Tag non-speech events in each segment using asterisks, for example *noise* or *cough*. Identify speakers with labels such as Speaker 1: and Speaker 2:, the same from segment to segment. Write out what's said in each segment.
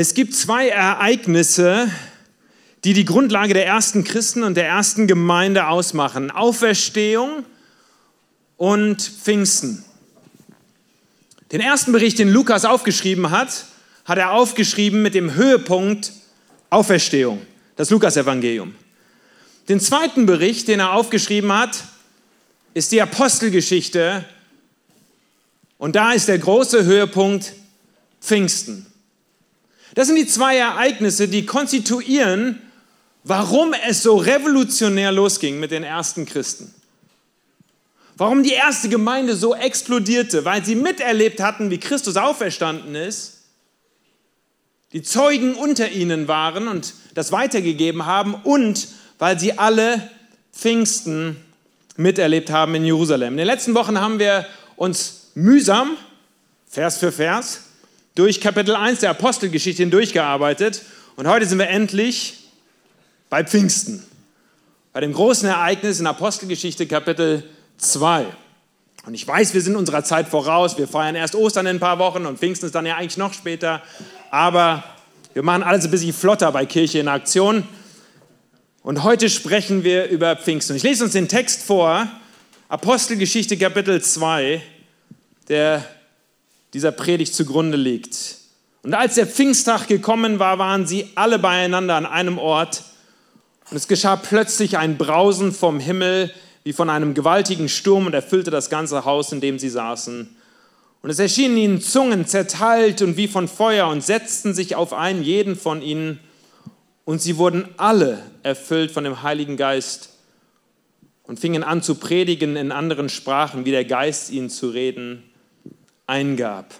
Speaker 1: Es gibt zwei Ereignisse, die die Grundlage der ersten Christen und der ersten Gemeinde ausmachen. Auferstehung und Pfingsten. Den ersten Bericht, den Lukas aufgeschrieben hat, hat er aufgeschrieben mit dem Höhepunkt Auferstehung, das Lukasevangelium. Den zweiten Bericht, den er aufgeschrieben hat, ist die Apostelgeschichte. Und da ist der große Höhepunkt Pfingsten. Das sind die zwei Ereignisse, die konstituieren, warum es so revolutionär losging mit den ersten Christen. Warum die erste Gemeinde so explodierte, weil sie miterlebt hatten, wie Christus auferstanden ist, die Zeugen unter ihnen waren und das weitergegeben haben und weil sie alle Pfingsten miterlebt haben in Jerusalem. In den letzten Wochen haben wir uns mühsam, Vers für Vers, durch Kapitel 1 der Apostelgeschichte hindurchgearbeitet und heute sind wir endlich bei Pfingsten, bei dem großen Ereignis in Apostelgeschichte Kapitel 2. Und ich weiß, wir sind unserer Zeit voraus. Wir feiern erst Ostern in ein paar Wochen und Pfingsten ist dann ja eigentlich noch später. Aber wir machen alles ein bisschen flotter bei Kirche in Aktion. Und heute sprechen wir über Pfingsten. Ich lese uns den Text vor, Apostelgeschichte Kapitel 2, der dieser Predigt zugrunde liegt. Und als der Pfingsttag gekommen war, waren sie alle beieinander an einem Ort. Und es geschah plötzlich ein Brausen vom Himmel wie von einem gewaltigen Sturm und erfüllte das ganze Haus, in dem sie saßen. Und es erschienen ihnen Zungen zerteilt und wie von Feuer und setzten sich auf einen jeden von ihnen. Und sie wurden alle erfüllt von dem Heiligen Geist und fingen an zu predigen in anderen Sprachen, wie der Geist ihnen zu reden eingab.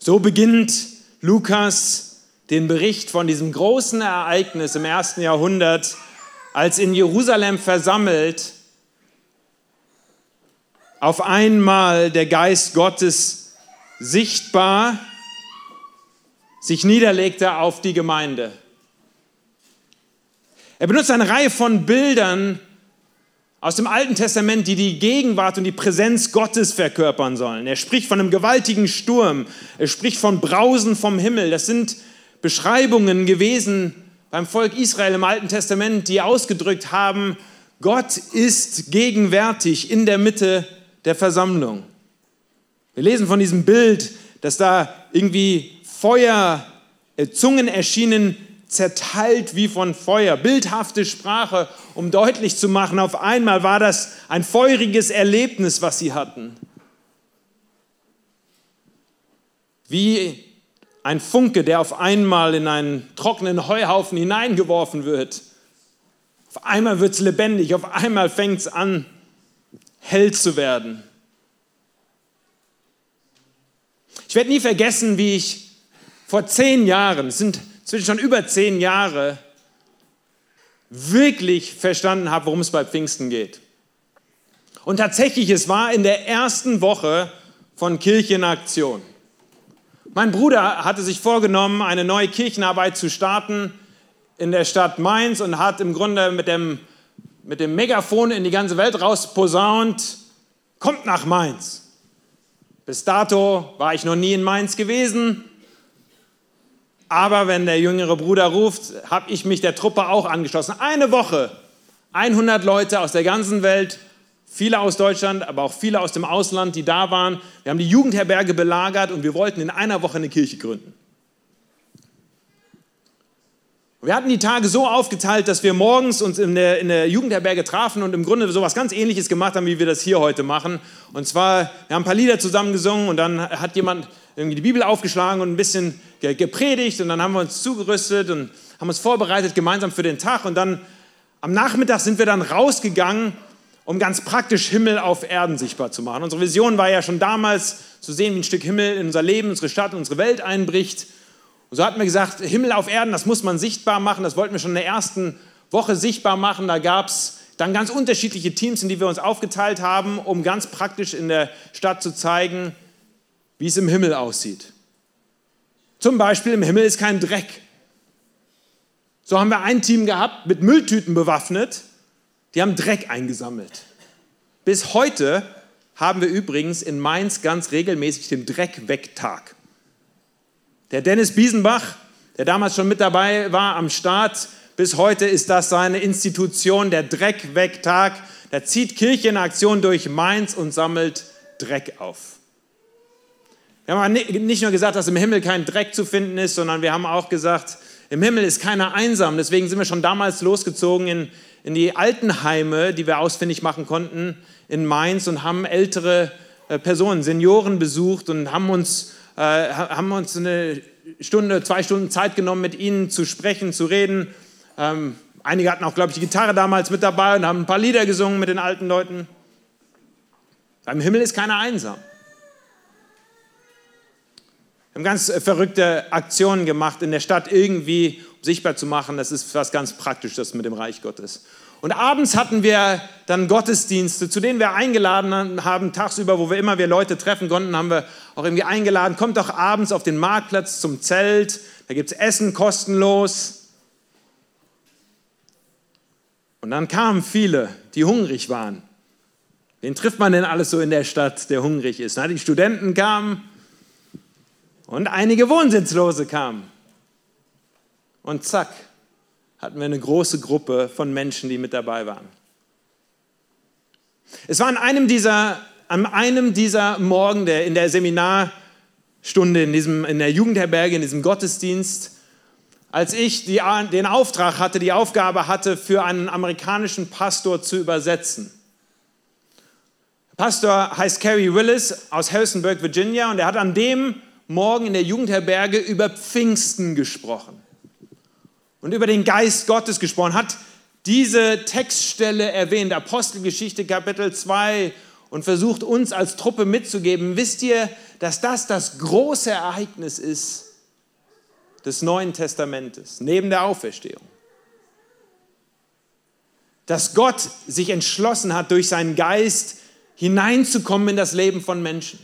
Speaker 1: So beginnt Lukas den Bericht von diesem großen Ereignis im ersten Jahrhundert, als in Jerusalem versammelt auf einmal der Geist Gottes sichtbar sich niederlegte auf die Gemeinde. Er benutzt eine Reihe von Bildern, aus dem Alten Testament, die die Gegenwart und die Präsenz Gottes verkörpern sollen. Er spricht von einem gewaltigen Sturm, er spricht von Brausen vom Himmel. Das sind Beschreibungen gewesen beim Volk Israel im Alten Testament, die ausgedrückt haben, Gott ist gegenwärtig in der Mitte der Versammlung. Wir lesen von diesem Bild, dass da irgendwie Feuer, äh, Zungen erschienen, zerteilt wie von Feuer. Bildhafte Sprache, um deutlich zu machen, auf einmal war das ein feuriges Erlebnis, was sie hatten. Wie ein Funke, der auf einmal in einen trockenen Heuhaufen hineingeworfen wird. Auf einmal wird es lebendig, auf einmal fängt es an, hell zu werden. Ich werde nie vergessen, wie ich vor zehn Jahren, es sind zwischen schon über zehn Jahre wirklich verstanden habe, worum es bei Pfingsten geht. Und tatsächlich, es war in der ersten Woche von Kirchenaktion. Mein Bruder hatte sich vorgenommen, eine neue Kirchenarbeit zu starten in der Stadt Mainz und hat im Grunde mit dem, mit dem Megafon in die ganze Welt rausposaunt, kommt nach Mainz. Bis dato war ich noch nie in Mainz gewesen, aber wenn der jüngere Bruder ruft, habe ich mich der Truppe auch angeschlossen. Eine Woche, 100 Leute aus der ganzen Welt, viele aus Deutschland, aber auch viele aus dem Ausland, die da waren. Wir haben die Jugendherberge belagert und wir wollten in einer Woche eine Kirche gründen. Wir hatten die Tage so aufgeteilt, dass wir morgens uns in der, in der Jugendherberge trafen und im Grunde so etwas ganz Ähnliches gemacht haben, wie wir das hier heute machen. Und zwar, wir haben ein paar Lieder zusammen gesungen und dann hat jemand irgendwie die Bibel aufgeschlagen und ein bisschen gepredigt und dann haben wir uns zugerüstet und haben uns vorbereitet gemeinsam für den Tag und dann am Nachmittag sind wir dann rausgegangen, um ganz praktisch Himmel auf Erden sichtbar zu machen. Unsere Vision war ja schon damals zu sehen, wie ein Stück Himmel in unser Leben, unsere Stadt, unsere Welt einbricht. Und so hatten wir gesagt, Himmel auf Erden, das muss man sichtbar machen. Das wollten wir schon in der ersten Woche sichtbar machen. Da gab es dann ganz unterschiedliche Teams, in die wir uns aufgeteilt haben, um ganz praktisch in der Stadt zu zeigen, wie es im Himmel aussieht. Zum Beispiel im Himmel ist kein Dreck. So haben wir ein Team gehabt, mit Mülltüten bewaffnet, die haben Dreck eingesammelt. Bis heute haben wir übrigens in Mainz ganz regelmäßig den Dreckwegtag. Der Dennis Biesenbach, der damals schon mit dabei war am Start, bis heute ist das seine Institution, der Dreck weg Tag. Da zieht Kirche in Aktion durch Mainz und sammelt Dreck auf. Wir haben nicht nur gesagt, dass im Himmel kein Dreck zu finden ist, sondern wir haben auch gesagt, im Himmel ist keiner einsam. Deswegen sind wir schon damals losgezogen in, in die Altenheime, die wir ausfindig machen konnten in Mainz und haben ältere äh, Personen, Senioren besucht und haben uns, äh, haben uns eine Stunde, zwei Stunden Zeit genommen, mit ihnen zu sprechen, zu reden. Ähm, einige hatten auch, glaube ich, die Gitarre damals mit dabei und haben ein paar Lieder gesungen mit den alten Leuten. Beim Himmel ist keiner einsam. Wir haben ganz äh, verrückte Aktionen gemacht in der Stadt, irgendwie um sichtbar zu machen, das ist was ganz Praktisches mit dem Reich Gottes. Und abends hatten wir dann Gottesdienste, zu denen wir eingeladen haben, tagsüber, wo wir immer wir Leute treffen konnten, haben wir auch irgendwie eingeladen, kommt doch abends auf den Marktplatz zum Zelt, da gibt es Essen kostenlos. Und dann kamen viele, die hungrig waren. Wen trifft man denn alles so in der Stadt, der hungrig ist? Na, die Studenten kamen, und einige Wohnsitzlose kamen. Und zack, hatten wir eine große Gruppe von Menschen, die mit dabei waren. Es war an einem dieser, an einem dieser Morgen der, in der Seminarstunde, in, diesem, in der Jugendherberge, in diesem Gottesdienst, als ich die, den Auftrag hatte, die Aufgabe hatte, für einen amerikanischen Pastor zu übersetzen. Der Pastor heißt Kerry Willis aus Harrisonburg, Virginia, und er hat an dem Morgen in der Jugendherberge über Pfingsten gesprochen und über den Geist Gottes gesprochen, hat diese Textstelle erwähnt, Apostelgeschichte Kapitel 2 und versucht uns als Truppe mitzugeben, wisst ihr, dass das das große Ereignis ist des Neuen Testamentes, neben der Auferstehung. Dass Gott sich entschlossen hat, durch seinen Geist hineinzukommen in das Leben von Menschen.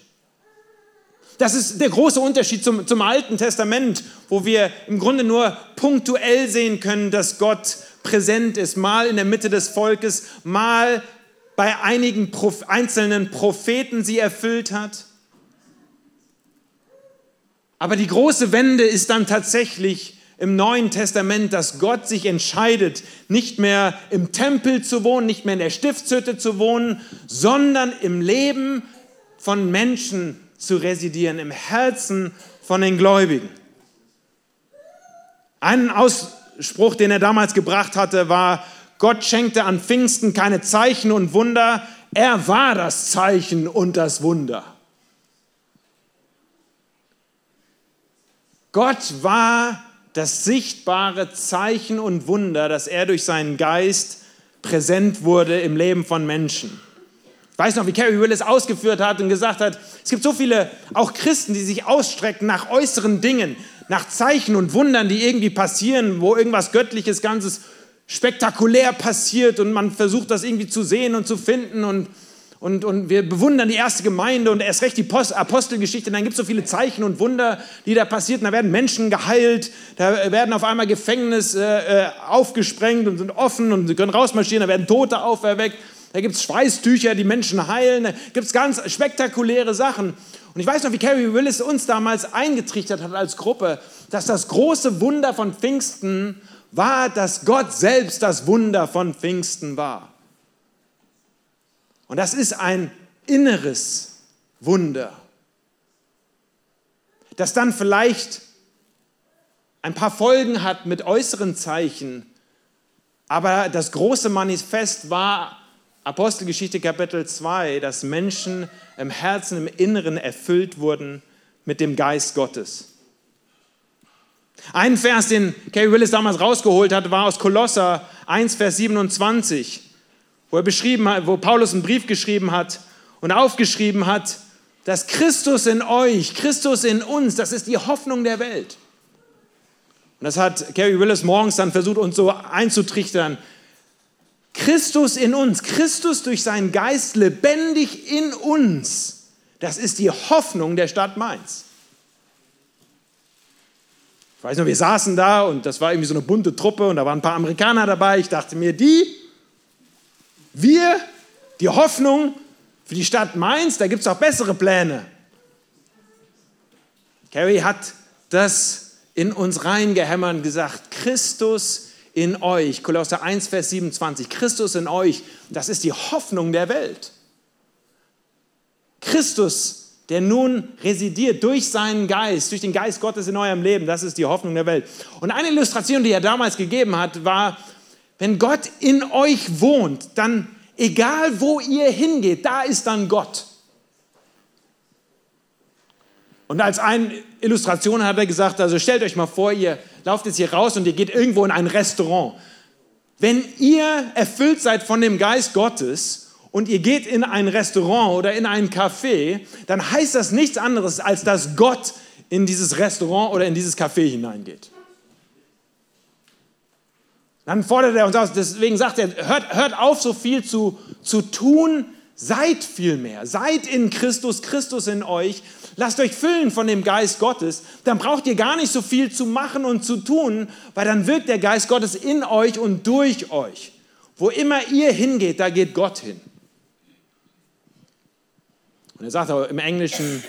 Speaker 1: Das ist der große Unterschied zum, zum Alten Testament, wo wir im Grunde nur punktuell sehen können, dass Gott präsent ist, mal in der Mitte des Volkes, mal bei einigen einzelnen Propheten sie erfüllt hat. Aber die große Wende ist dann tatsächlich im Neuen Testament, dass Gott sich entscheidet, nicht mehr im Tempel zu wohnen, nicht mehr in der Stiftshütte zu wohnen, sondern im Leben von Menschen zu residieren, im Herzen von den Gläubigen. Ein Ausspruch, den er damals gebracht hatte, war, Gott schenkte an Pfingsten keine Zeichen und Wunder, er war das Zeichen und das Wunder. Gott war das sichtbare Zeichen und Wunder, dass er durch seinen Geist präsent wurde im Leben von Menschen weiß noch, wie Carrie Willis ausgeführt hat und gesagt hat, es gibt so viele auch Christen, die sich ausstrecken nach äußeren Dingen, nach Zeichen und Wundern, die irgendwie passieren, wo irgendwas Göttliches, Ganzes spektakulär passiert und man versucht das irgendwie zu sehen und zu finden und, und, und wir bewundern die erste Gemeinde und erst recht die Post Apostelgeschichte. Dann gibt es so viele Zeichen und Wunder, die da passieren. Da werden Menschen geheilt, da werden auf einmal Gefängnisse äh, äh, aufgesprengt und sind offen und sie können rausmarschieren, da werden Tote auferweckt. Da gibt es Schweißtücher, die Menschen heilen. Da gibt es ganz spektakuläre Sachen. Und ich weiß noch, wie Carrie Willis uns damals eingetrichtert hat als Gruppe, dass das große Wunder von Pfingsten war, dass Gott selbst das Wunder von Pfingsten war. Und das ist ein inneres Wunder, das dann vielleicht ein paar Folgen hat mit äußeren Zeichen, aber das große Manifest war Apostelgeschichte Kapitel 2, dass Menschen im Herzen, im Inneren erfüllt wurden mit dem Geist Gottes. Ein Vers, den Kerry Willis damals rausgeholt hat, war aus Kolosser 1, Vers 27, wo, er beschrieben hat, wo Paulus einen Brief geschrieben hat und aufgeschrieben hat, dass Christus in euch, Christus in uns, das ist die Hoffnung der Welt. Und das hat Kerry Willis morgens dann versucht, uns so einzutrichtern. Christus in uns, Christus durch seinen Geist lebendig in uns, das ist die Hoffnung der Stadt Mainz. Ich weiß noch, wir saßen da und das war irgendwie so eine bunte Truppe und da waren ein paar Amerikaner dabei. Ich dachte mir, die, wir, die Hoffnung für die Stadt Mainz, da gibt es auch bessere Pläne. Kerry hat das in uns reingehämmert und gesagt, Christus in euch, Kolosser 1, Vers 27, Christus in euch, das ist die Hoffnung der Welt. Christus der nun residiert durch seinen Geist, durch den Geist Gottes in eurem Leben. Das ist die Hoffnung der Welt. Und eine Illustration, die er damals gegeben hat, war, wenn Gott in euch wohnt, dann egal wo ihr hingeht, da ist dann Gott. Und als eine Illustration hat er gesagt, also stellt euch mal vor, ihr lauft jetzt hier raus und ihr geht irgendwo in ein Restaurant. Wenn ihr erfüllt seid von dem Geist Gottes und ihr geht in ein Restaurant oder in ein Café, dann heißt das nichts anderes, als dass Gott in dieses Restaurant oder in dieses Café hineingeht. Dann fordert er uns aus, deswegen sagt er, hört, hört auf, so viel zu, zu tun, seid viel mehr, seid in Christus, Christus in euch, lasst euch füllen von dem Geist Gottes, dann braucht ihr gar nicht so viel zu machen und zu tun, weil dann wirkt der Geist Gottes in euch und durch euch. Wo immer ihr hingeht, da geht Gott hin. Und er sagt aber im Englischen,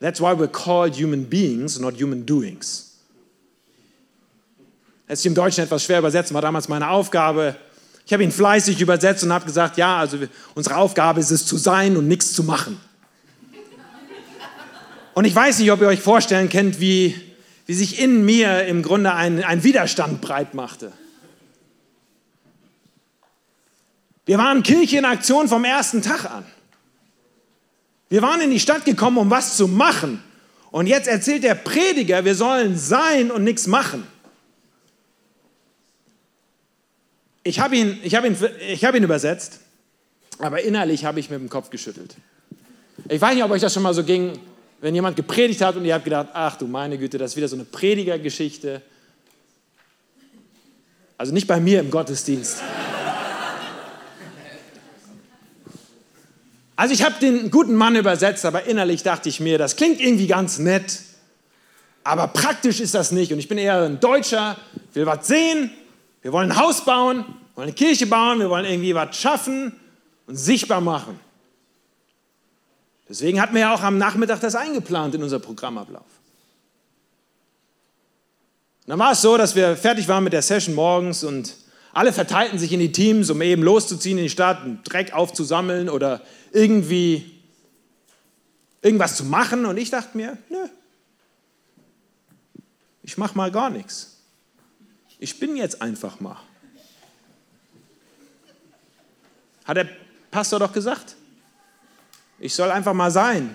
Speaker 1: that's why we're called human beings, not human doings. Es ist im Deutschen etwas schwer übersetzt, war damals meine Aufgabe. Ich habe ihn fleißig übersetzt und habe gesagt, ja, also unsere Aufgabe ist es zu sein und nichts zu machen. Und ich weiß nicht, ob ihr euch vorstellen könnt, wie, wie sich in mir im Grunde ein, ein Widerstand breit machte. Wir waren Kirche in Aktion vom ersten Tag an. Wir waren in die Stadt gekommen, um was zu machen. Und jetzt erzählt der Prediger, wir sollen sein und nichts machen. Ich habe ihn, hab ihn, hab ihn übersetzt, aber innerlich habe ich mit dem Kopf geschüttelt. Ich weiß nicht, ob euch das schon mal so ging, wenn jemand gepredigt hat und ihr habt gedacht, ach du meine Güte, das ist wieder so eine Predigergeschichte. Also nicht bei mir im Gottesdienst. Also ich habe den guten Mann übersetzt, aber innerlich dachte ich mir, das klingt irgendwie ganz nett, aber praktisch ist das nicht. Und ich bin eher ein Deutscher, will was sehen, wir wollen ein Haus bauen, wollen eine Kirche bauen, wir wollen irgendwie was schaffen und sichtbar machen. Deswegen hatten wir ja auch am Nachmittag das eingeplant in unser Programmablauf. Und dann war es so, dass wir fertig waren mit der Session morgens und alle verteilten sich in die Teams, um eben loszuziehen in die Stadt, Dreck aufzusammeln oder irgendwie irgendwas zu machen. Und ich dachte mir, nö, ich mache mal gar nichts. Ich bin jetzt einfach mal. Hat der Pastor doch gesagt. Ich soll einfach mal sein.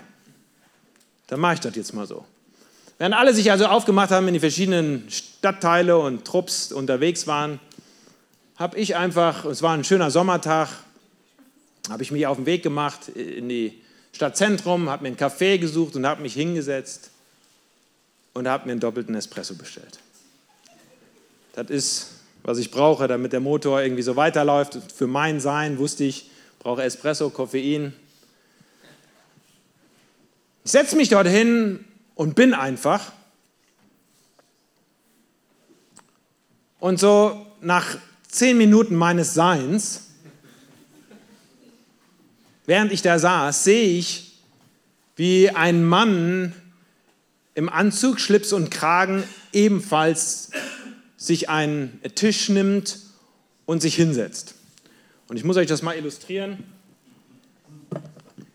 Speaker 1: Dann mache ich das jetzt mal so. Während alle sich also aufgemacht haben, in die verschiedenen Stadtteile und Trupps unterwegs waren, habe ich einfach, es war ein schöner Sommertag, habe ich mich auf den Weg gemacht in die Stadtzentrum, habe mir einen Kaffee gesucht und habe mich hingesetzt und habe mir einen doppelten Espresso bestellt. Das ist, was ich brauche, damit der Motor irgendwie so weiterläuft. Für mein Sein wusste ich, brauche Espresso, Koffein. Ich setze mich dorthin und bin einfach. Und so nach zehn Minuten meines Seins, während ich da saß, sehe ich, wie ein Mann im Anzug, Schlips und Kragen ebenfalls sich einen Tisch nimmt und sich hinsetzt. Und ich muss euch das mal illustrieren.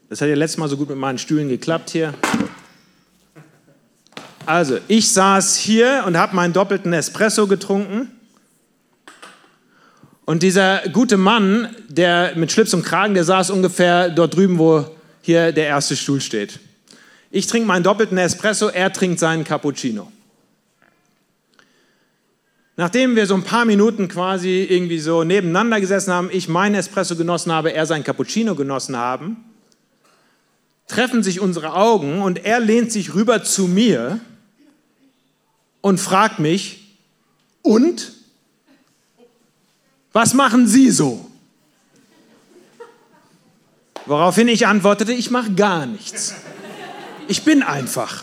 Speaker 1: Das hat ja letztes Mal so gut mit meinen Stühlen geklappt hier. Also, ich saß hier und habe meinen doppelten Espresso getrunken. Und dieser gute Mann, der mit Schlips und Kragen, der saß ungefähr dort drüben, wo hier der erste Stuhl steht. Ich trinke meinen doppelten Espresso, er trinkt seinen Cappuccino. Nachdem wir so ein paar Minuten quasi irgendwie so nebeneinander gesessen haben, ich meinen Espresso genossen habe, er sein Cappuccino genossen haben, treffen sich unsere Augen und er lehnt sich rüber zu mir und fragt mich, und? Was machen Sie so? Woraufhin ich antwortete, ich mache gar nichts. Ich bin einfach.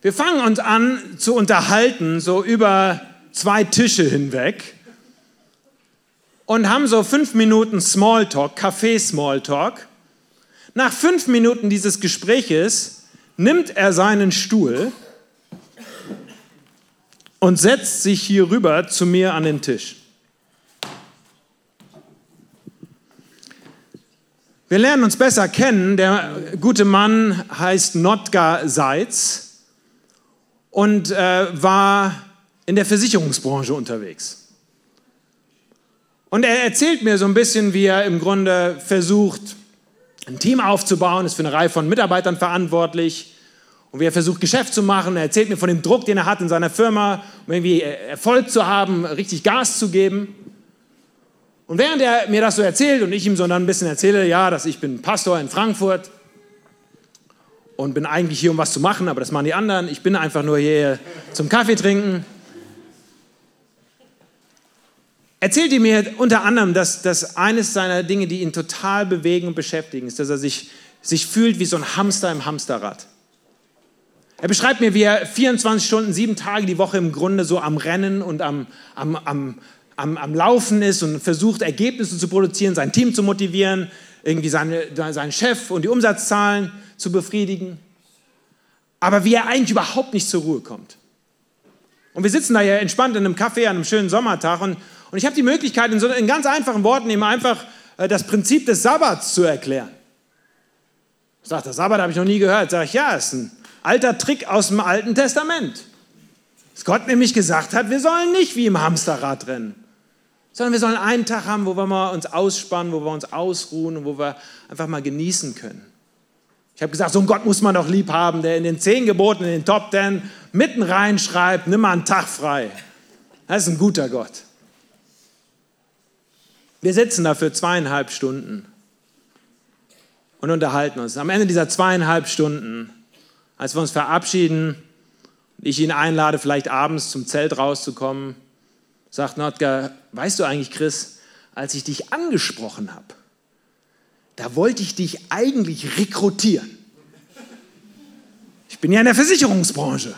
Speaker 1: Wir fangen uns an zu unterhalten, so über zwei Tische hinweg und haben so fünf Minuten Smalltalk, Kaffee-Smalltalk. Nach fünf Minuten dieses Gespräches nimmt er seinen Stuhl und setzt sich hier rüber zu mir an den Tisch. Wir lernen uns besser kennen. Der gute Mann heißt Notgar Seitz und äh, war in der Versicherungsbranche unterwegs. Und er erzählt mir so ein bisschen, wie er im Grunde versucht, ein Team aufzubauen, ist für eine Reihe von Mitarbeitern verantwortlich und wie er versucht, Geschäft zu machen. Er erzählt mir von dem Druck, den er hat in seiner Firma, um irgendwie Erfolg zu haben, richtig Gas zu geben. Und während er mir das so erzählt und ich ihm so dann ein bisschen erzähle, ja, dass ich bin Pastor in Frankfurt und bin eigentlich hier, um was zu machen, aber das machen die anderen. Ich bin einfach nur hier zum Kaffee trinken. Erzählt ihm mir unter anderem, dass, dass eines seiner Dinge, die ihn total bewegen und beschäftigen, ist, dass er sich, sich fühlt wie so ein Hamster im Hamsterrad. Er beschreibt mir, wie er 24 Stunden, sieben Tage die Woche im Grunde so am Rennen und am, am, am, am, am Laufen ist und versucht, Ergebnisse zu produzieren, sein Team zu motivieren, irgendwie seine, seinen Chef und die Umsatzzahlen zu befriedigen. Aber wie er eigentlich überhaupt nicht zur Ruhe kommt. Und wir sitzen da ja entspannt in einem Café an einem schönen Sommertag und, und ich habe die Möglichkeit, in, so, in ganz einfachen Worten ihm einfach äh, das Prinzip des Sabbats zu erklären. Sagt, das Sabbat habe ich noch nie gehört. Sag ich, ja, ist ein alter Trick aus dem Alten Testament. Dass Gott nämlich gesagt hat, wir sollen nicht wie im Hamsterrad rennen, sondern wir sollen einen Tag haben, wo wir mal uns ausspannen, wo wir uns ausruhen und wo wir einfach mal genießen können. Ich habe gesagt, so einen Gott muss man doch lieb haben, der in den zehn Geboten, in den Top Ten mitten reinschreibt, nimm mal einen Tag frei. Das ist ein guter Gott. Wir sitzen da für zweieinhalb Stunden und unterhalten uns. Am Ende dieser zweieinhalb Stunden, als wir uns verabschieden, ich ihn einlade, vielleicht abends zum Zelt rauszukommen, sagt Notker, weißt du eigentlich, Chris, als ich dich angesprochen habe, da wollte ich dich eigentlich rekrutieren. Ich bin ja in der Versicherungsbranche.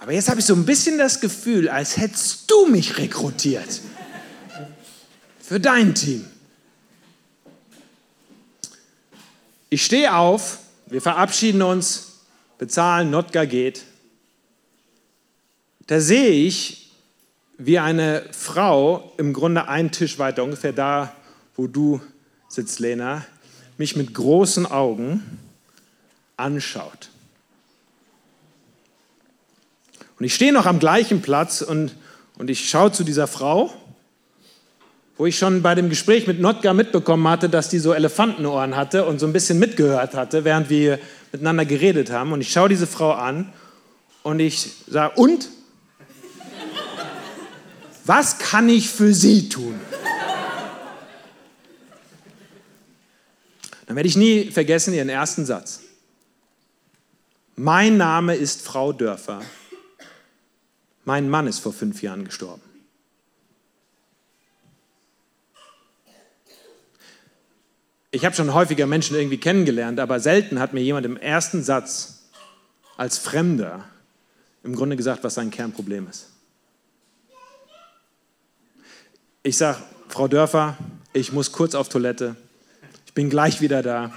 Speaker 1: Aber jetzt habe ich so ein bisschen das Gefühl, als hättest du mich rekrutiert. Für dein Team. Ich stehe auf, wir verabschieden uns, bezahlen, Notga geht. Da sehe ich, wie eine Frau im Grunde einen Tisch weiter, ungefähr da, wo du sitzt Lena, mich mit großen Augen anschaut. Und ich stehe noch am gleichen Platz und, und ich schaue zu dieser Frau, wo ich schon bei dem Gespräch mit Notga mitbekommen hatte, dass die so Elefantenohren hatte und so ein bisschen mitgehört hatte, während wir miteinander geredet haben. Und ich schaue diese Frau an und ich sage, und? Was kann ich für Sie tun? Dann werde ich nie vergessen ihren ersten Satz. Mein Name ist Frau Dörfer. Mein Mann ist vor fünf Jahren gestorben. Ich habe schon häufiger Menschen irgendwie kennengelernt, aber selten hat mir jemand im ersten Satz als Fremder im Grunde gesagt, was sein Kernproblem ist. Ich sage, Frau Dörfer, ich muss kurz auf Toilette. Ich bin gleich wieder da.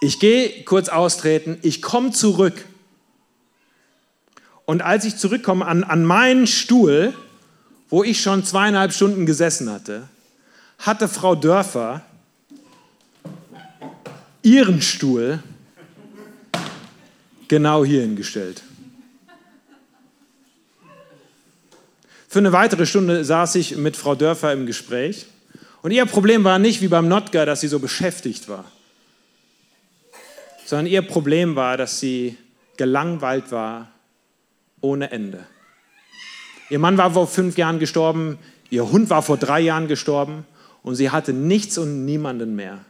Speaker 1: Ich gehe kurz austreten, ich komme zurück. Und als ich zurückkomme an, an meinen Stuhl, wo ich schon zweieinhalb Stunden gesessen hatte, hatte Frau Dörfer ihren Stuhl genau hier hingestellt. Für eine weitere Stunde saß ich mit Frau Dörfer im Gespräch und ihr Problem war nicht wie beim Notgar, dass sie so beschäftigt war, sondern ihr Problem war, dass sie gelangweilt war ohne Ende. Ihr Mann war vor fünf Jahren gestorben, ihr Hund war vor drei Jahren gestorben und sie hatte nichts und niemanden mehr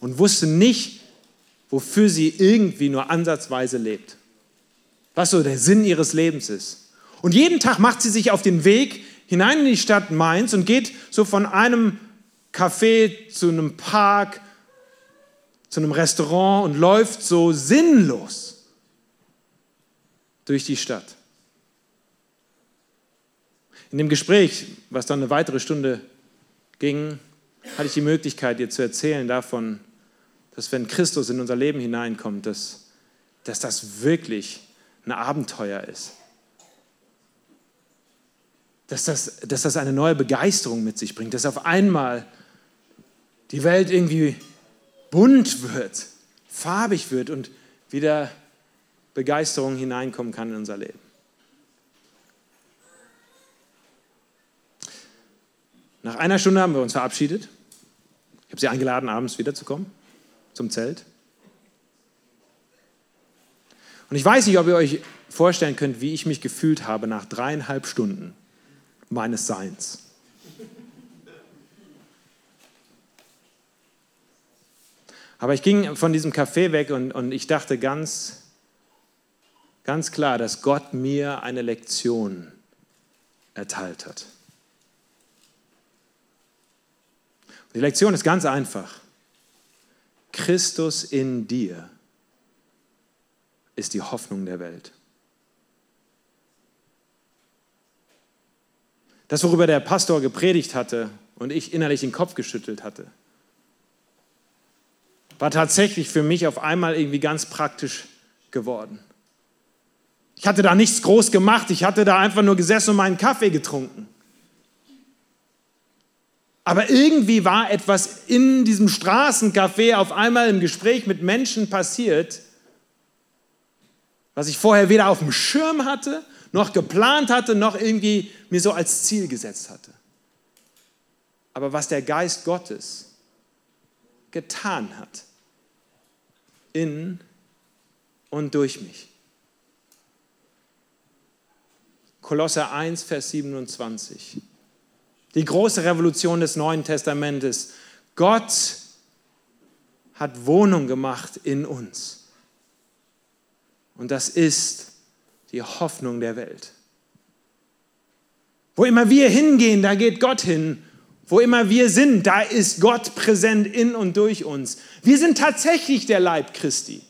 Speaker 1: und wusste nicht, wofür sie irgendwie nur ansatzweise lebt. Was so der Sinn ihres Lebens ist. Und jeden Tag macht sie sich auf den Weg hinein in die Stadt Mainz und geht so von einem Café, zu einem Park, zu einem Restaurant und läuft so sinnlos durch die Stadt. In dem Gespräch, was dann eine weitere Stunde ging, hatte ich die Möglichkeit, dir zu erzählen davon, dass wenn Christus in unser Leben hineinkommt, dass, dass das wirklich ein Abenteuer ist. Dass das, dass das eine neue Begeisterung mit sich bringt, dass auf einmal die Welt irgendwie bunt wird, farbig wird und wieder Begeisterung hineinkommen kann in unser Leben. Nach einer Stunde haben wir uns verabschiedet. Ich habe Sie eingeladen, abends wiederzukommen zum Zelt. Und ich weiß nicht, ob ihr euch vorstellen könnt, wie ich mich gefühlt habe nach dreieinhalb Stunden meines Seins. Aber ich ging von diesem Café weg und, und ich dachte ganz, ganz klar, dass Gott mir eine Lektion erteilt hat. Die Lektion ist ganz einfach. Christus in dir ist die Hoffnung der Welt. Das, worüber der Pastor gepredigt hatte und ich innerlich den Kopf geschüttelt hatte, war tatsächlich für mich auf einmal irgendwie ganz praktisch geworden. Ich hatte da nichts groß gemacht, ich hatte da einfach nur gesessen und meinen Kaffee getrunken. Aber irgendwie war etwas in diesem Straßencafé auf einmal im Gespräch mit Menschen passiert, was ich vorher weder auf dem Schirm hatte, noch geplant hatte, noch irgendwie mir so als Ziel gesetzt hatte. Aber was der Geist Gottes getan hat, in und durch mich. Kolosser 1, Vers 27. Die große Revolution des Neuen Testamentes. Gott hat Wohnung gemacht in uns. Und das ist die Hoffnung der Welt. Wo immer wir hingehen, da geht Gott hin. Wo immer wir sind, da ist Gott präsent in und durch uns. Wir sind tatsächlich der Leib Christi.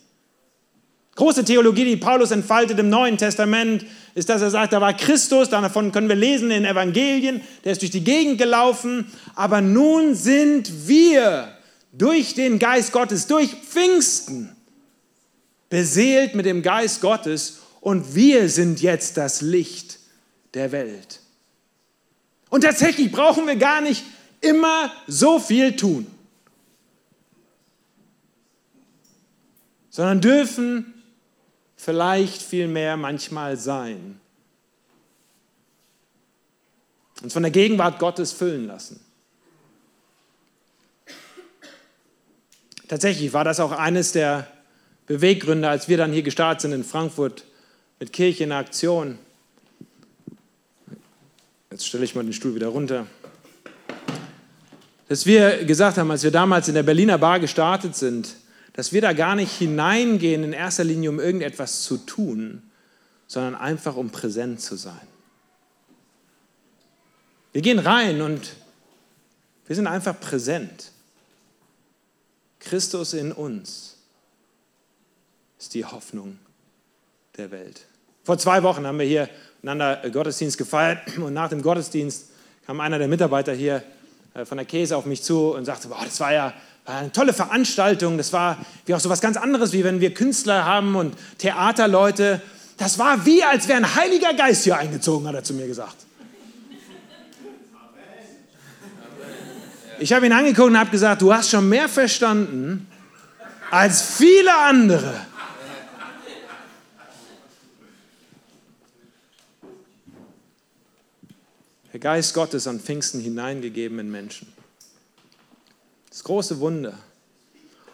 Speaker 1: Große Theologie, die Paulus entfaltet im Neuen Testament, ist, dass er sagt, da war Christus, davon können wir lesen in den Evangelien, der ist durch die Gegend gelaufen, aber nun sind wir durch den Geist Gottes, durch Pfingsten, beseelt mit dem Geist Gottes und wir sind jetzt das Licht der Welt. Und tatsächlich brauchen wir gar nicht immer so viel tun, sondern dürfen vielleicht vielmehr manchmal sein. Uns von der Gegenwart Gottes füllen lassen. Tatsächlich war das auch eines der Beweggründe, als wir dann hier gestartet sind in Frankfurt mit Kirche in Aktion. Jetzt stelle ich mal den Stuhl wieder runter. Dass wir gesagt haben, als wir damals in der Berliner Bar gestartet sind, dass wir da gar nicht hineingehen in erster Linie, um irgendetwas zu tun, sondern einfach um präsent zu sein. Wir gehen rein und wir sind einfach präsent. Christus in uns ist die Hoffnung der Welt. Vor zwei Wochen haben wir hier einander Gottesdienst gefeiert *clears throat* und nach dem Gottesdienst kam einer der Mitarbeiter hier äh, von der Käse auf mich zu und sagte, boah, das war ja eine tolle Veranstaltung. Das war wie auch so was ganz anderes, wie wenn wir Künstler haben und Theaterleute. Das war wie, als wäre ein Heiliger Geist hier eingezogen, hat er zu mir gesagt. Ich habe ihn angeguckt und habe gesagt, du hast schon mehr verstanden als viele andere. Der Geist Gottes an Pfingsten hineingegeben in Menschen. Das große Wunder.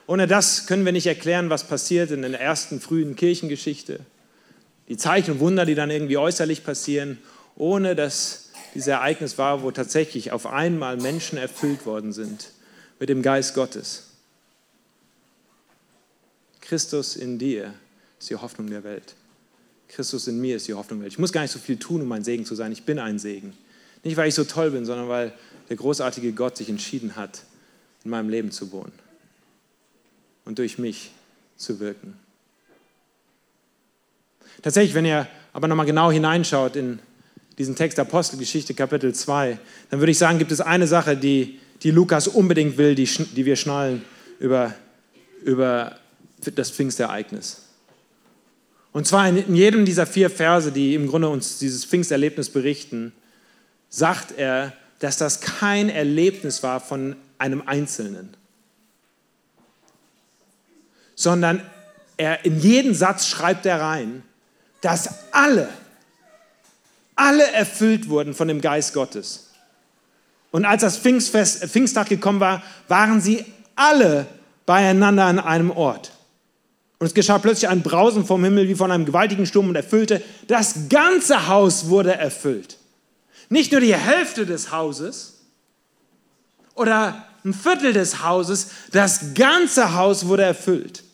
Speaker 1: Ohne das können wir nicht erklären, was passiert in der ersten frühen Kirchengeschichte. Die Zeichen und Wunder, die dann irgendwie äußerlich passieren, ohne dass dieses Ereignis war, wo tatsächlich auf einmal Menschen erfüllt worden sind mit dem Geist Gottes. Christus in dir ist die Hoffnung der Welt. Christus in mir ist die Hoffnung der Welt. Ich muss gar nicht so viel tun, um ein Segen zu sein. Ich bin ein Segen. Nicht, weil ich so toll bin, sondern weil der großartige Gott sich entschieden hat, in meinem Leben zu wohnen und durch mich zu wirken. Tatsächlich, wenn ihr aber nochmal genau hineinschaut in diesen Text Apostelgeschichte Kapitel 2, dann würde ich sagen, gibt es eine Sache, die, die Lukas unbedingt will, die, die wir schnallen über, über das Pfingstereignis. Und zwar in jedem dieser vier Verse, die im Grunde uns dieses Pfingsterlebnis berichten, sagt er, dass das kein Erlebnis war von einem Einzelnen, sondern er, in jeden Satz schreibt er rein, dass alle, alle erfüllt wurden von dem Geist Gottes. Und als das Pfingstfest, Pfingsttag gekommen war, waren sie alle beieinander an einem Ort. Und es geschah plötzlich ein Brausen vom Himmel wie von einem gewaltigen Sturm und erfüllte, das ganze Haus wurde erfüllt. Nicht nur die Hälfte des Hauses oder ein Viertel des Hauses, das ganze Haus wurde erfüllt.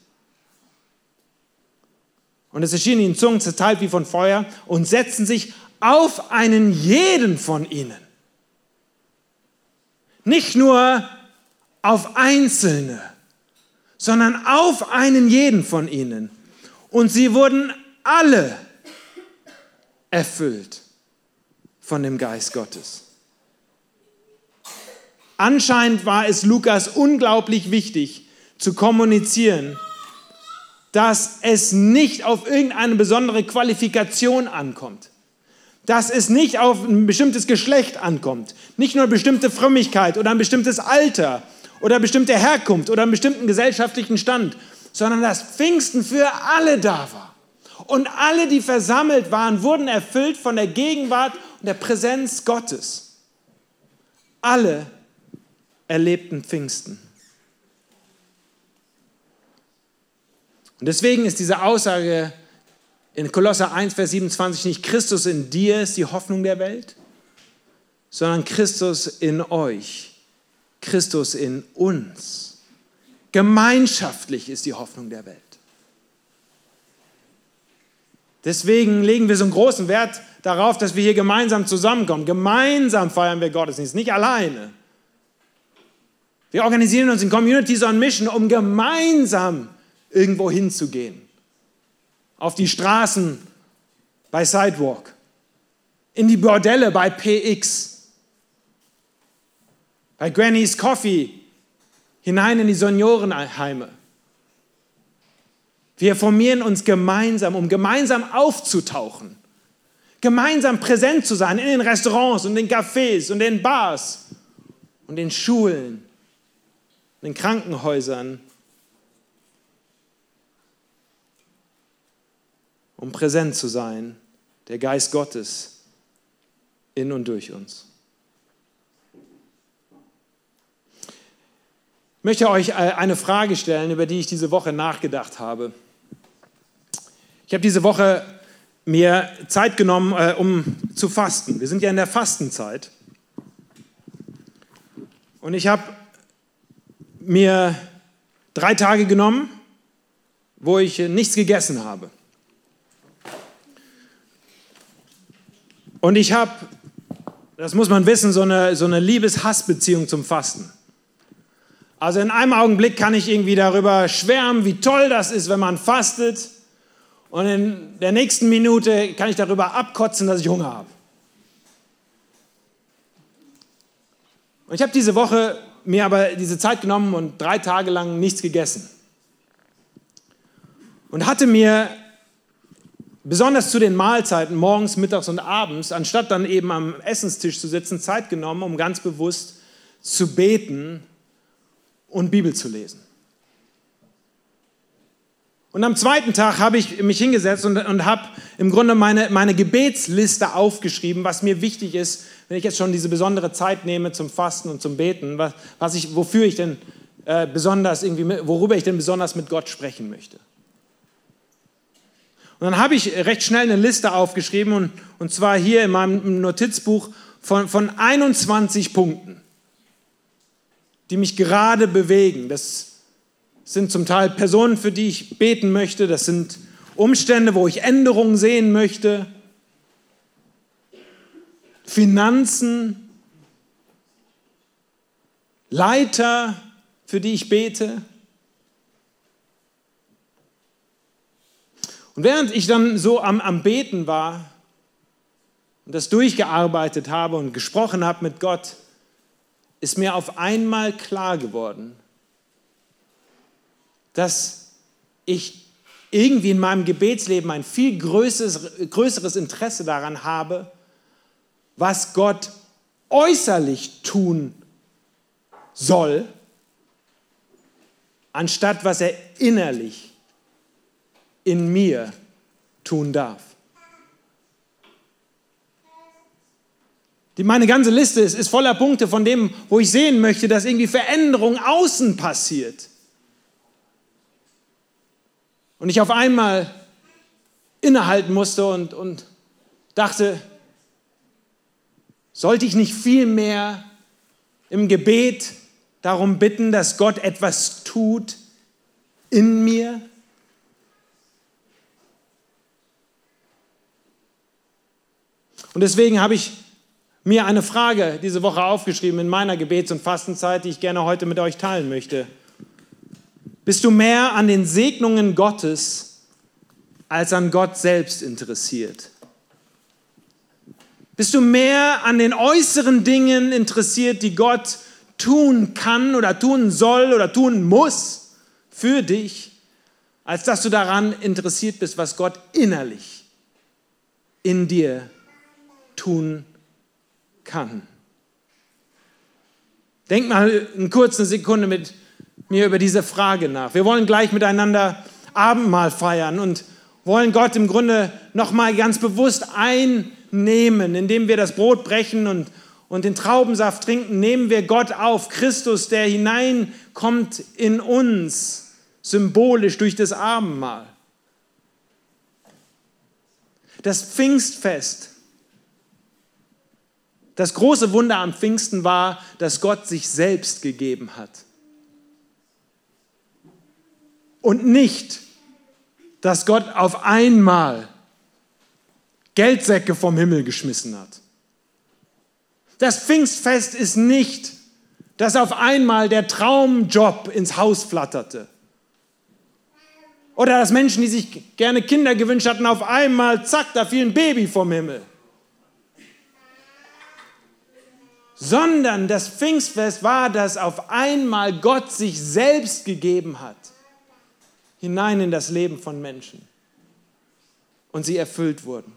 Speaker 1: Und es erschienen ihnen Zungen zerteilt wie von Feuer und setzten sich auf einen jeden von ihnen. Nicht nur auf Einzelne, sondern auf einen jeden von ihnen. Und sie wurden alle erfüllt von dem Geist Gottes. Anscheinend war es Lukas unglaublich wichtig zu kommunizieren, dass es nicht auf irgendeine besondere Qualifikation ankommt, dass es nicht auf ein bestimmtes Geschlecht ankommt, nicht nur eine bestimmte Frömmigkeit oder ein bestimmtes Alter oder bestimmte Herkunft oder einen bestimmten gesellschaftlichen Stand, sondern dass Pfingsten für alle da war. Und alle, die versammelt waren, wurden erfüllt von der Gegenwart und der Präsenz Gottes. Alle erlebten Pfingsten. Und deswegen ist diese Aussage in Kolosser 1, Vers 27 nicht Christus in dir ist die Hoffnung der Welt, sondern Christus in euch, Christus in uns. Gemeinschaftlich ist die Hoffnung der Welt. Deswegen legen wir so einen großen Wert darauf, dass wir hier gemeinsam zusammenkommen. Gemeinsam feiern wir Gottesdienst, nicht alleine. Wir organisieren uns in Communities on Mission, um gemeinsam irgendwo hinzugehen. Auf die Straßen bei Sidewalk, in die Bordelle bei PX, bei Granny's Coffee, hinein in die Seniorenheime. Wir formieren uns gemeinsam, um gemeinsam aufzutauchen, gemeinsam präsent zu sein in den Restaurants und den Cafés und den Bars und den Schulen, in den Krankenhäusern um präsent zu sein, der Geist Gottes in und durch uns. Ich möchte euch äh, eine Frage stellen, über die ich diese Woche nachgedacht habe. Ich habe diese Woche mir Zeit genommen, äh, um zu fasten. Wir sind ja in der Fastenzeit. Und ich habe mir drei Tage genommen, wo ich nichts gegessen habe. Und ich habe, das muss man wissen, so eine, so eine Liebes-Hass-Beziehung zum Fasten. Also in einem Augenblick kann ich irgendwie darüber schwärmen, wie toll das ist, wenn man fastet. Und in der nächsten Minute kann ich darüber abkotzen, dass ich Hunger habe. Und ich habe diese Woche mir aber diese Zeit genommen und drei Tage lang nichts gegessen. Und hatte mir besonders zu den Mahlzeiten morgens, mittags und abends, anstatt dann eben am Essenstisch zu sitzen, Zeit genommen, um ganz bewusst zu beten und Bibel zu lesen. Und am zweiten Tag habe ich mich hingesetzt und, und habe im Grunde meine, meine Gebetsliste aufgeschrieben, was mir wichtig ist, wenn ich jetzt schon diese besondere Zeit nehme zum Fasten und zum Beten, was, was ich, wofür ich denn äh, besonders irgendwie, worüber ich denn besonders mit Gott sprechen möchte. Und dann habe ich recht schnell eine Liste aufgeschrieben und, und zwar hier in meinem Notizbuch von, von 21 Punkten, die mich gerade bewegen. Das sind zum Teil Personen, für die ich beten möchte. Das sind Umstände, wo ich Änderungen sehen möchte. Finanzen, Leiter, für die ich bete. Und während ich dann so am, am Beten war und das durchgearbeitet habe und gesprochen habe mit Gott, ist mir auf einmal klar geworden, dass ich irgendwie in meinem Gebetsleben ein viel größeres, größeres Interesse daran habe, was Gott äußerlich tun soll, anstatt was er innerlich in mir tun darf. Die, meine ganze Liste ist, ist voller Punkte von dem, wo ich sehen möchte, dass irgendwie Veränderung außen passiert. Und ich auf einmal innehalten musste und, und dachte, sollte ich nicht viel mehr im Gebet darum bitten, dass Gott etwas tut in mir? Und deswegen habe ich mir eine Frage diese Woche aufgeschrieben in meiner Gebets- und Fastenzeit, die ich gerne heute mit euch teilen möchte. Bist du mehr an den Segnungen Gottes als an Gott selbst interessiert? Bist du mehr an den äußeren Dingen interessiert, die Gott tun kann oder tun soll oder tun muss für dich, als dass du daran interessiert bist, was Gott innerlich in dir tun kann? Denk mal eine kurze Sekunde mit mir über diese Frage nach. Wir wollen gleich miteinander Abendmahl feiern und wollen Gott im Grunde nochmal ganz bewusst einnehmen, indem wir das Brot brechen und, und den Traubensaft trinken, nehmen wir Gott auf, Christus, der hineinkommt in uns, symbolisch durch das Abendmahl. Das Pfingstfest, das große Wunder am Pfingsten war, dass Gott sich selbst gegeben hat und nicht, dass Gott auf einmal Geldsäcke vom Himmel geschmissen hat. Das Pfingstfest ist nicht, dass auf einmal der Traumjob ins Haus flatterte. Oder dass Menschen, die sich gerne Kinder gewünscht hatten, auf einmal, zack, da fiel ein Baby vom Himmel. Sondern das Pfingstfest war, dass auf einmal Gott sich selbst gegeben hat hinein in das Leben von Menschen und sie erfüllt wurden.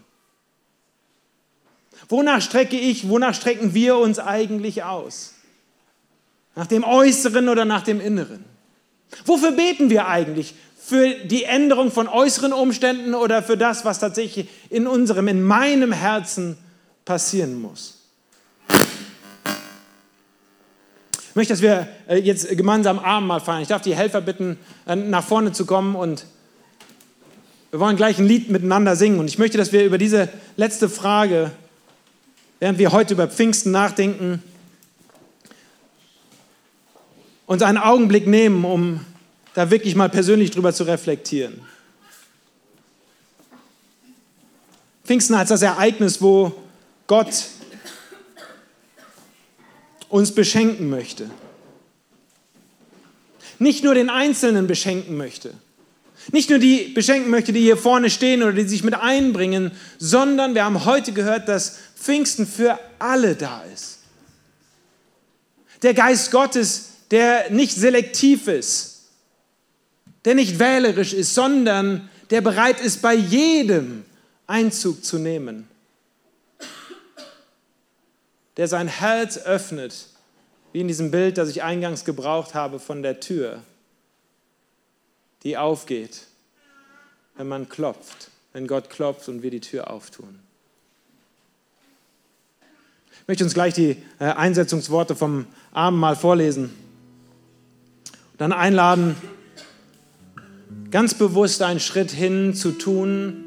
Speaker 1: Wonach strecke ich, wonach strecken wir uns eigentlich aus? Nach dem Äußeren oder nach dem Inneren? Wofür beten wir eigentlich? Für die Änderung von äußeren Umständen oder für das, was tatsächlich in unserem, in meinem Herzen passieren muss? Ich möchte, dass wir äh, jetzt gemeinsam Abendmahl feiern. Ich darf die Helfer bitten, äh, nach vorne zu kommen und wir wollen gleich ein Lied miteinander singen. Und ich möchte, dass wir über diese letzte Frage, während wir heute über Pfingsten nachdenken, uns einen Augenblick nehmen, um da wirklich mal persönlich drüber zu reflektieren. Pfingsten als das Ereignis, wo Gott uns beschenken möchte. Nicht nur den Einzelnen beschenken möchte. Nicht nur die beschenken möchte, die hier vorne stehen oder die sich mit einbringen, sondern wir haben heute gehört, dass Pfingsten für alle da ist. Der Geist Gottes, der nicht selektiv ist, der nicht wählerisch ist, sondern der bereit ist, bei jedem Einzug zu nehmen der sein Herz öffnet, wie in diesem Bild, das ich eingangs gebraucht habe von der Tür, die aufgeht, wenn man klopft, wenn Gott klopft und wir die Tür auftun. Ich möchte uns gleich die äh, Einsetzungsworte vom Abendmahl vorlesen und dann einladen, ganz bewusst einen Schritt hin zu tun,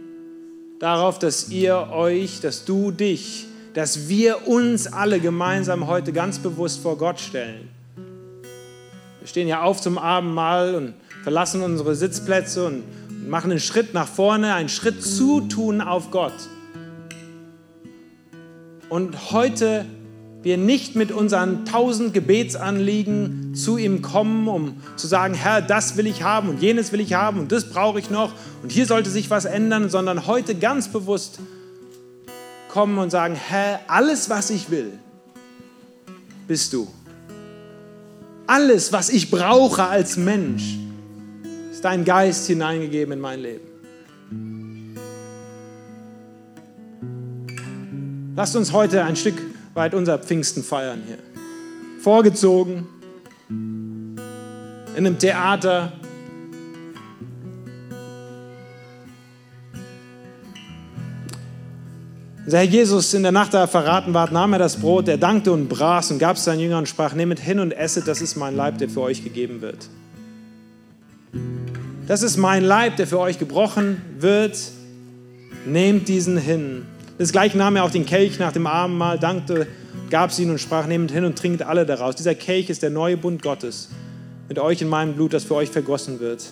Speaker 1: darauf, dass ihr euch, dass du dich dass wir uns alle gemeinsam heute ganz bewusst vor Gott stellen. Wir stehen ja auf zum Abendmahl und verlassen unsere Sitzplätze und machen einen Schritt nach vorne, einen Schritt zutun auf Gott. Und heute wir nicht mit unseren tausend Gebetsanliegen zu ihm kommen, um zu sagen, Herr, das will ich haben und jenes will ich haben und das brauche ich noch und hier sollte sich was ändern, sondern heute ganz bewusst kommen und sagen, Herr, alles, was ich will, bist du. Alles, was ich brauche als Mensch, ist dein Geist hineingegeben in mein Leben. Lasst uns heute ein Stück weit unser Pfingsten feiern hier. Vorgezogen, in einem Theater. Herr Jesus in der Nacht da verraten ward, nahm er das Brot, er dankte und brach und gab es seinen Jüngern und sprach, nehmet hin und esset, das ist mein Leib, der für euch gegeben wird. Das ist mein Leib, der für euch gebrochen wird. Nehmt diesen hin. Das gleiche nahm er auch den Kelch nach dem Abendmahl, dankte, gab es ihnen und sprach, nehmt hin und trinkt alle daraus. Dieser Kelch ist der neue Bund Gottes mit euch in meinem Blut, das für euch vergossen wird.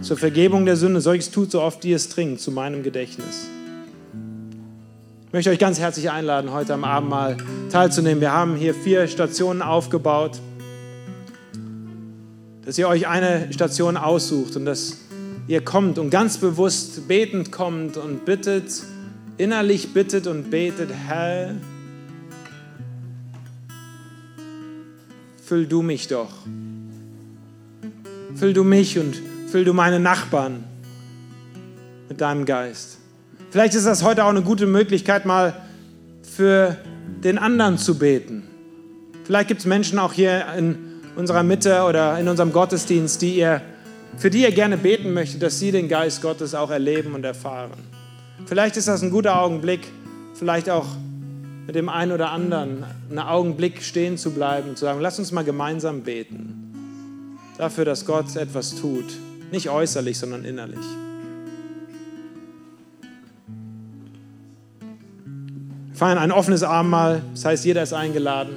Speaker 1: Zur Vergebung der Sünde, solches tut so oft, wie es trinkt, zu meinem Gedächtnis. Ich möchte euch ganz herzlich einladen, heute am Abendmahl teilzunehmen. Wir haben hier vier Stationen aufgebaut, dass ihr euch eine Station aussucht und dass ihr kommt und ganz bewusst betend kommt und bittet, innerlich bittet und betet, Herr, füll du mich doch. Füll du mich und füll du meine Nachbarn mit deinem Geist. Vielleicht ist das heute auch eine gute Möglichkeit, mal für den anderen zu beten. Vielleicht gibt es Menschen auch hier in unserer Mitte oder in unserem Gottesdienst, die ihr, für die ihr gerne beten möchtet, dass sie den Geist Gottes auch erleben und erfahren. Vielleicht ist das ein guter Augenblick, vielleicht auch mit dem einen oder anderen einen Augenblick stehen zu bleiben und zu sagen, lass uns mal gemeinsam beten. Dafür, dass Gott etwas tut. Nicht äußerlich, sondern innerlich. Feiern ein offenes Abendmahl, das heißt, jeder ist eingeladen.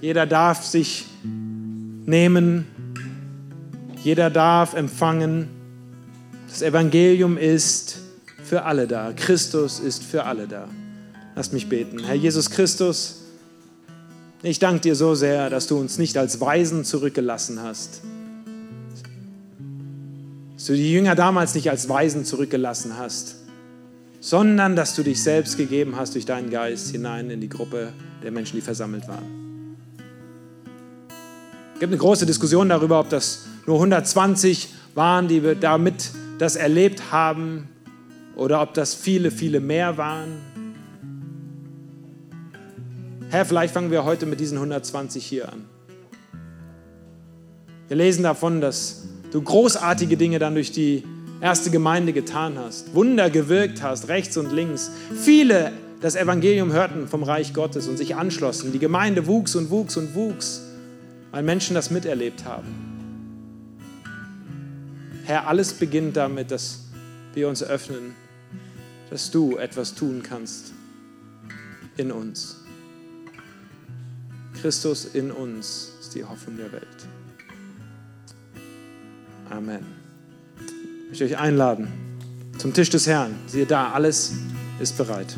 Speaker 1: Jeder darf sich nehmen. Jeder darf empfangen. Das Evangelium ist für alle da. Christus ist für alle da. Lasst mich beten. Herr Jesus Christus, ich danke dir so sehr, dass du uns nicht als Weisen zurückgelassen hast. Dass du die Jünger damals nicht als Weisen zurückgelassen hast, sondern dass du dich selbst gegeben hast durch deinen Geist hinein in die Gruppe der Menschen, die versammelt waren. Es gibt eine große Diskussion darüber, ob das nur 120 waren, die wir damit das erlebt haben, oder ob das viele, viele mehr waren. Herr, vielleicht fangen wir heute mit diesen 120 hier an. Wir lesen davon, dass du großartige Dinge dann durch die erste Gemeinde getan hast, Wunder gewirkt hast, rechts und links. Viele das Evangelium hörten vom Reich Gottes und sich anschlossen. Die Gemeinde wuchs und wuchs und wuchs, weil Menschen das miterlebt haben. Herr, alles beginnt damit, dass wir uns öffnen dass du etwas tun kannst in uns. Christus in uns ist die Hoffnung der Welt. Amen. Ich möchte euch einladen zum Tisch des Herrn. Siehe da, alles ist bereit.